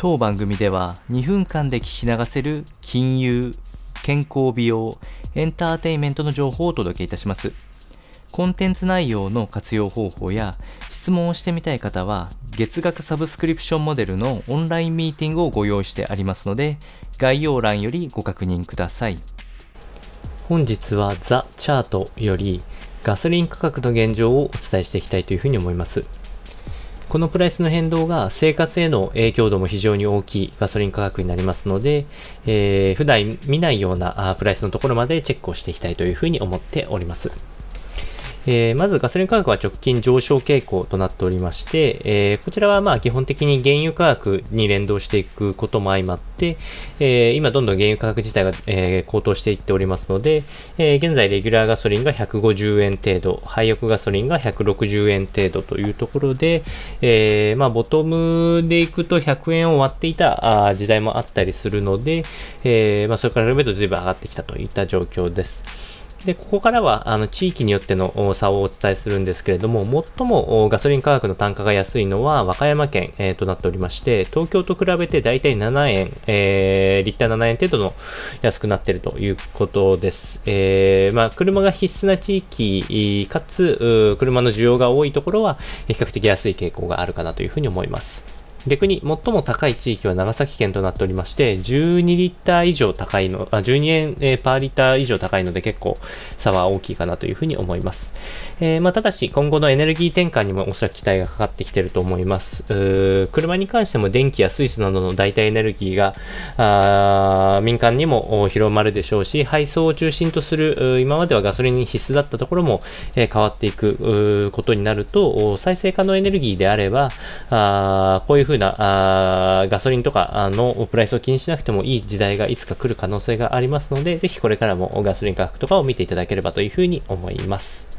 当番組では2分間で聞き流せる金融、健康美容、エンターテインメントの情報をお届けいたします。コンテンツ内容の活用方法や質問をしてみたい方は月額サブスクリプションモデルのオンラインミーティングをご用意してありますので概要欄よりご確認ください。本日はザ・チャートよりガソリン価格の現状をお伝えしていきたいというふうに思います。このプライスの変動が生活への影響度も非常に大きいガソリン価格になりますので、えー、普段見ないようなプライスのところまでチェックをしていきたいというふうに思っております。えー、まずガソリン価格は直近上昇傾向となっておりまして、えー、こちらはまあ基本的に原油価格に連動していくことも相まって、えー、今どんどん原油価格自体が、え高騰していっておりますので、え現在レギュラーガソリンが150円程度、廃浴ガソリンが160円程度というところで、えまあボトムでいくと100円を割っていた時代もあったりするので、えまあそれから比べると随分上がってきたといった状況です。で、ここからは、あの、地域によっての差をお伝えするんですけれども、最もガソリン価格の単価が安いのは和歌山県、えー、となっておりまして、東京と比べてだいたい7円、えー、リッター7円程度の安くなっているということです。えー、まあ、車が必須な地域、かつ、車の需要が多いところは、比較的安い傾向があるかなというふうに思います。逆に最も高い地域は長崎県となっておりまして、12リッター以上高いの、あ12円、えー、パーリッター以上高いので結構差は大きいかなというふうに思います。えー、まあ、ただし今後のエネルギー転換にもおそらく期待がかかってきてると思います。車に関しても電気や水素などの代替エネルギーがあ民間にも広まるでしょうし、配送を中心とする今まではガソリンに必須だったところも、えー、変わっていくことになると、再生可能エネルギーであれば、あこういうふうなあガソリンとかのプライスを気にしなくてもいい時代がいつか来る可能性がありますので、ぜひこれからもガソリン価格とかを見ていただければというふうに思います。